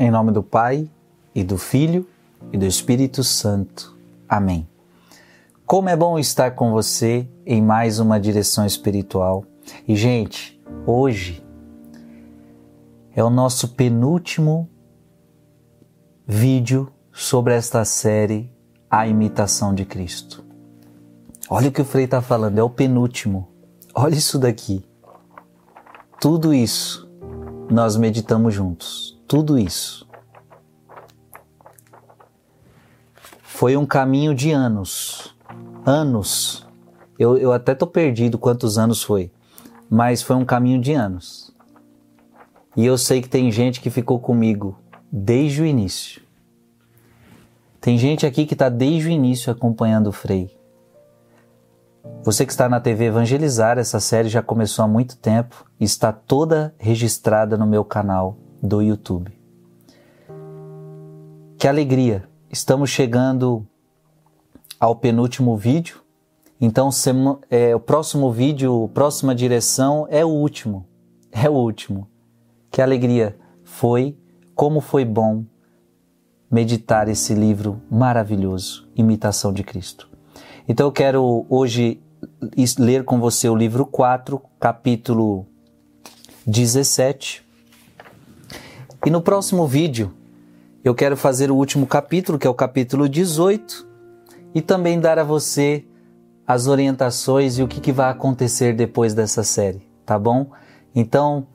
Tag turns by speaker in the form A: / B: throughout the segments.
A: Em nome do Pai, e do Filho, e do Espírito Santo. Amém. Como é bom estar com você em mais uma direção espiritual. E, gente, hoje é o nosso penúltimo vídeo sobre esta série A Imitação de Cristo. Olha o que o Frei está falando, é o penúltimo. Olha isso daqui. Tudo isso nós meditamos juntos. Tudo isso. Foi um caminho de anos. Anos. Eu, eu até tô perdido quantos anos foi. Mas foi um caminho de anos. E eu sei que tem gente que ficou comigo desde o início. Tem gente aqui que está desde o início acompanhando o Frei. Você que está na TV Evangelizar, essa série já começou há muito tempo e está toda registrada no meu canal do YouTube. Que alegria! Estamos chegando ao penúltimo vídeo. Então, é, o próximo vídeo, próxima direção é o último. É o último. Que alegria foi, como foi bom meditar esse livro maravilhoso, Imitação de Cristo. Então eu quero hoje ler com você o livro 4, capítulo 17. E no próximo vídeo eu quero fazer o último capítulo, que é o capítulo 18, e também dar a você as orientações e o que, que vai acontecer depois dessa série, tá bom? Então,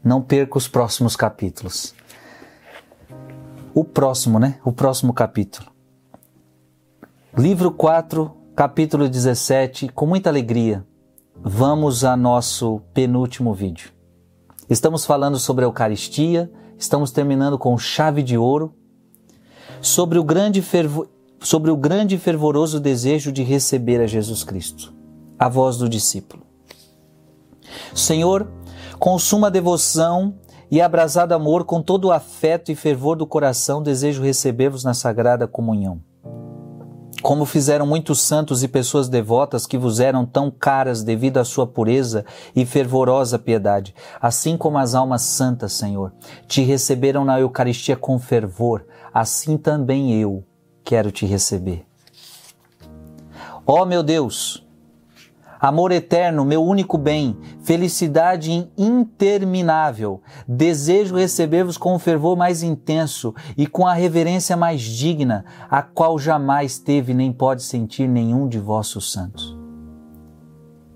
A: não perca os próximos capítulos. O próximo, né? O próximo capítulo. Livro 4, capítulo 17, com muita alegria, vamos a nosso penúltimo vídeo. Estamos falando sobre a Eucaristia, estamos terminando com chave de ouro, sobre o grande, fervo, sobre o grande e fervoroso desejo de receber a Jesus Cristo, a voz do discípulo. Senhor, com suma devoção e abrasado amor, com todo o afeto e fervor do coração, desejo receber-vos na sagrada comunhão como fizeram muitos santos e pessoas devotas que vos eram tão caras devido à sua pureza e fervorosa piedade, assim como as almas santas, Senhor, te receberam na Eucaristia com fervor, assim também eu quero te receber. Ó oh, meu Deus, amor eterno, meu único bem, felicidade interminável. Desejo receber-vos com o fervor mais intenso e com a reverência mais digna, a qual jamais teve nem pode sentir nenhum de vossos santos.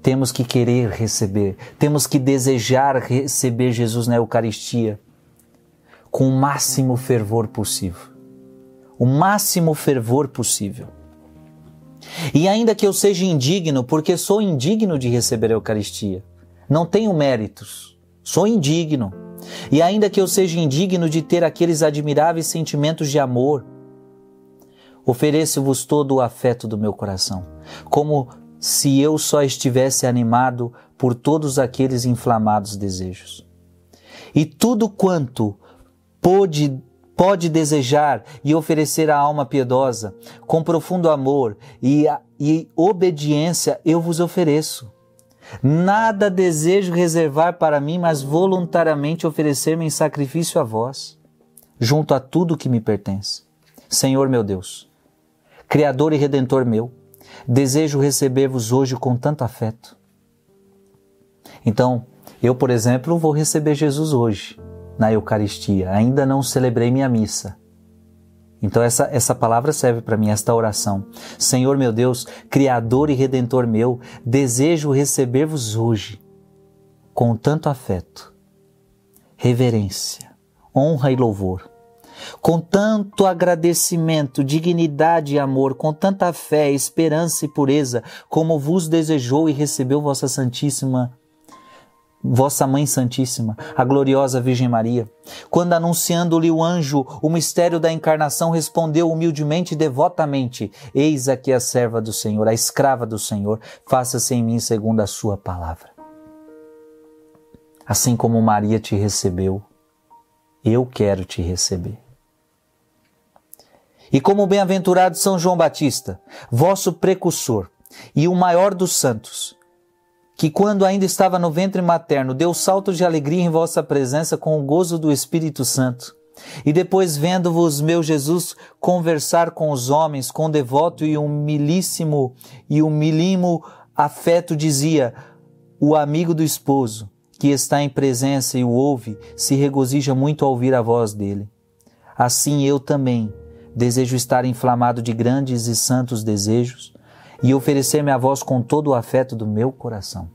A: Temos que querer receber, temos que desejar receber Jesus na Eucaristia com o máximo fervor possível. O máximo fervor possível. E ainda que eu seja indigno, porque sou indigno de receber a Eucaristia, não tenho méritos, sou indigno. E ainda que eu seja indigno de ter aqueles admiráveis sentimentos de amor, ofereço-vos todo o afeto do meu coração, como se eu só estivesse animado por todos aqueles inflamados desejos. E tudo quanto pôde pode desejar e oferecer à alma piedosa, com profundo amor e, e obediência, eu vos ofereço. Nada desejo reservar para mim, mas voluntariamente oferecer-me em sacrifício a vós, junto a tudo que me pertence. Senhor meu Deus, Criador e Redentor meu, desejo receber-vos hoje com tanto afeto. Então, eu, por exemplo, vou receber Jesus hoje na Eucaristia. Ainda não celebrei minha missa. Então essa, essa palavra serve para mim, esta oração. Senhor meu Deus, Criador e Redentor meu, desejo receber-vos hoje com tanto afeto, reverência, honra e louvor, com tanto agradecimento, dignidade e amor, com tanta fé, esperança e pureza, como vos desejou e recebeu vossa Santíssima Vossa Mãe Santíssima, a gloriosa Virgem Maria, quando anunciando-lhe o anjo o mistério da encarnação, respondeu humildemente e devotamente: Eis aqui a serva do Senhor, a escrava do Senhor, faça-se em mim segundo a sua palavra. Assim como Maria te recebeu, eu quero te receber. E como bem-aventurado São João Batista, vosso precursor e o maior dos santos, que quando ainda estava no ventre materno, deu salto de alegria em vossa presença com o gozo do Espírito Santo. E depois, vendo-vos, meu Jesus, conversar com os homens com devoto e humilíssimo e humilimo afeto, dizia: O amigo do esposo, que está em presença e o ouve, se regozija muito ao ouvir a voz dele. Assim eu também desejo estar inflamado de grandes e santos desejos e oferecer-me a vós com todo o afeto do meu coração.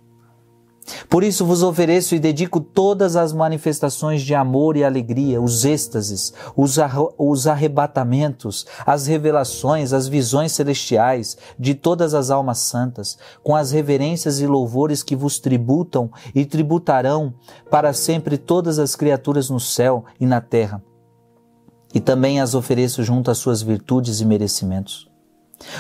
A: Por isso vos ofereço e dedico todas as manifestações de amor e alegria, os êxtases, os, os arrebatamentos, as revelações, as visões celestiais de todas as almas santas, com as reverências e louvores que vos tributam e tributarão para sempre todas as criaturas no céu e na terra. E também as ofereço junto às suas virtudes e merecimentos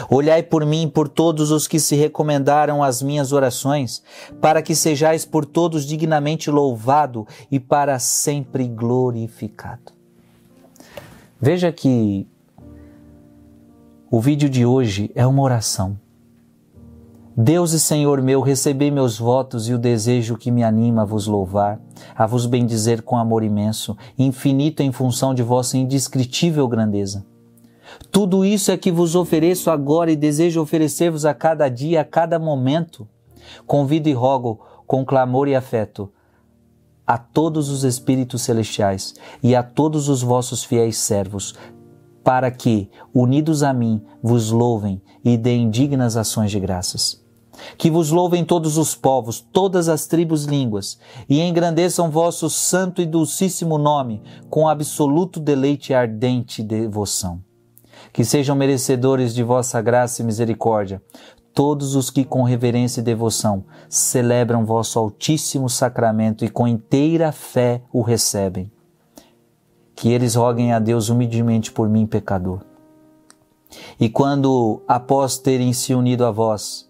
A: Olhai por mim e por todos os que se recomendaram às minhas orações, para que sejais por todos dignamente louvado e para sempre glorificado. Veja que o vídeo de hoje é uma oração. Deus e Senhor meu, recebei meus votos e o desejo que me anima a vos louvar, a vos bendizer com amor imenso, infinito em função de vossa indescritível grandeza. Tudo isso é que vos ofereço agora e desejo oferecer-vos a cada dia, a cada momento. Convido e rogo com clamor e afeto a todos os espíritos celestiais e a todos os vossos fiéis servos, para que, unidos a mim, vos louvem e deem dignas ações de graças. Que vos louvem todos os povos, todas as tribos línguas, e engrandeçam vosso santo e dulcíssimo nome com absoluto deleite e ardente devoção que sejam merecedores de vossa graça e misericórdia todos os que com reverência e devoção celebram vosso altíssimo sacramento e com inteira fé o recebem. Que eles roguem a Deus humildemente por mim, pecador. E quando, após terem se unido a vós,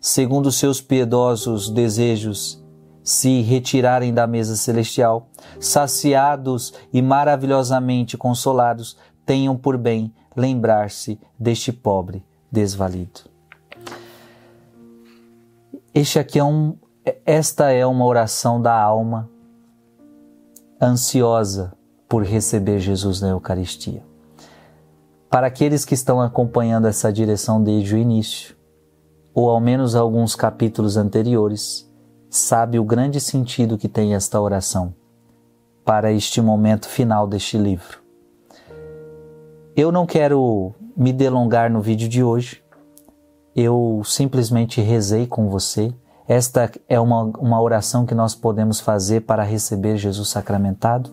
A: segundo seus piedosos desejos, se retirarem da mesa celestial, saciados e maravilhosamente consolados, tenham por bem lembrar-se deste pobre desvalido. Este aqui é um, esta é uma oração da alma ansiosa por receber Jesus na Eucaristia. Para aqueles que estão acompanhando essa direção desde o início, ou ao menos alguns capítulos anteriores, sabe o grande sentido que tem esta oração para este momento final deste livro. Eu não quero me delongar no vídeo de hoje. Eu simplesmente rezei com você. Esta é uma, uma oração que nós podemos fazer para receber Jesus sacramentado.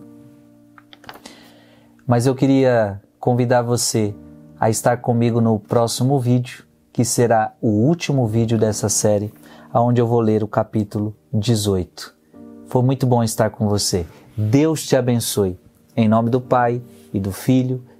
A: Mas eu queria convidar você a estar comigo no próximo vídeo, que será o último vídeo dessa série, onde eu vou ler o capítulo 18. Foi muito bom estar com você. Deus te abençoe. Em nome do Pai e do Filho